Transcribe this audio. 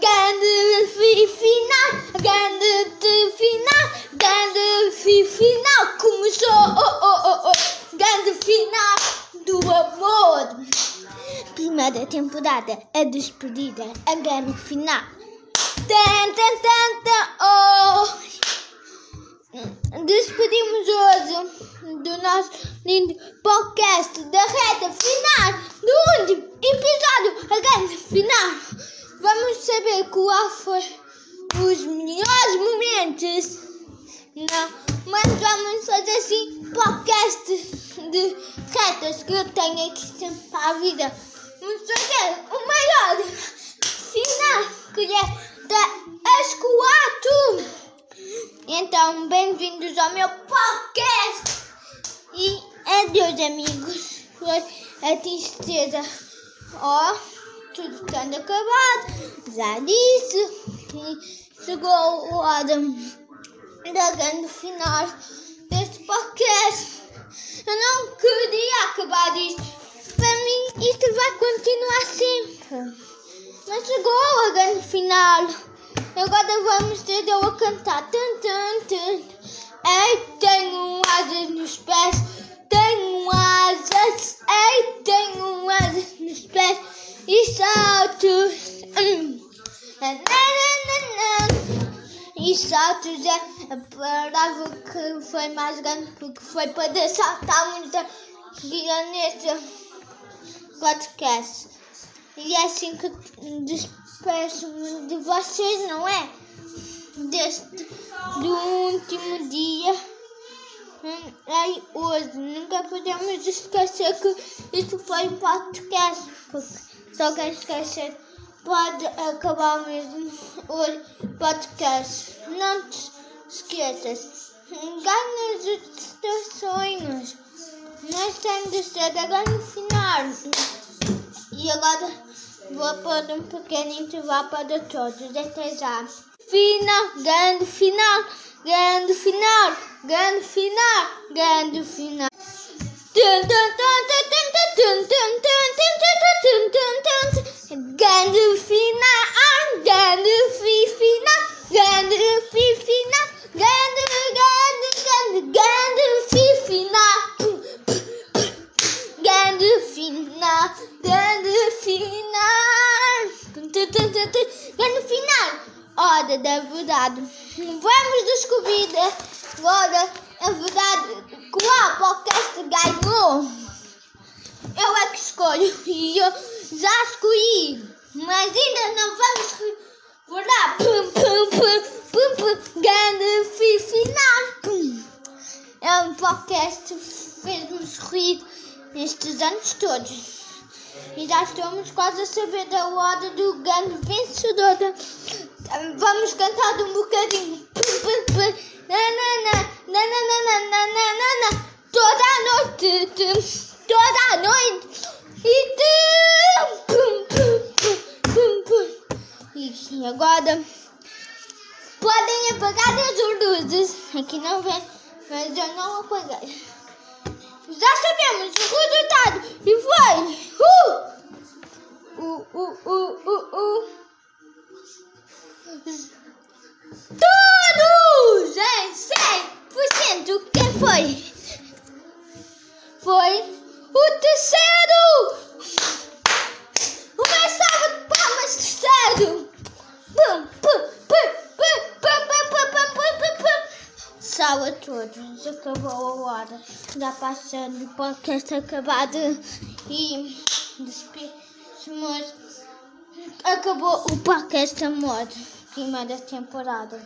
grande final, grande final, grande final começou, oh, oh, oh, oh, grande final do amor. Primeira temporada, a despedida, a grande final. Tan, tan, tan, tan, oh. Despedimos hoje do nosso lindo podcast da reta final do último episódio, a grande final. Vamos saber qual foi os melhores momentos. Não, mas vamos fazer assim podcast de retas que eu tenho aqui sempre para a vida. Vamos fazer o maior final que é da Escoato. Então, bem-vindos ao meu podcast. E adeus, amigos. Foi a tristeza. Ó, oh, tudo tendo acabado. Já disse. Chegou a hora da grande final deste podcast. Eu não queria acabar isto. Para mim, isto vai continuar sempre. Mas chegou a grande final. Agora vamos ter eu a cantar. Tum, tum, tum. Ei, tenho asas nos pés. Tenho asas. Ei, tenho asas nos pés. E salto. Hum. E saltos é a palavra que foi mais grande porque foi para saltar muita guia podcast. E é assim que despeço-me de vocês, não é? Deste do último dia. Hum, aí hoje nunca podemos esquecer que isso foi um podcast. Só quem esquecer pode acabar mesmo o podcast. Não te esqueças. Ganha os teus sonhos. Nós temos de ser a grande final. E agora vou pôr um pequeno intervalo para todos. Até já. Final, grande final, grande final, grande final, grande final. Grande final, grande final, grande final, grande, grande, grande, grande final. Grande final, grande final. Grande final. Hora da verdade. Vamos descobrir agora a verdade. Qual podcast ganhou? Eu é que escolho e eu já escolhi. Mas ainda não vamos recordar. Pum, pum, pum, pum, pum. Grande final. Pum. É um podcast que fez-nos rir nestes anos todos. E já estamos quase a saber da hora do grande vencedor. Vamos cantar um bocadinho. Toda a noite, E agora podem apagar as luzes. Aqui não vem, mas eu não apaguei. Já sabemos o resultado e foi uh! Uh, uh, uh, uh, uh. Todos em 100% quem foi? Foi o terceiro! Salve a todos, acabou a hora. Já passando o podcast acabado e despedimos. Acabou o podcast Amor, primeira temporada.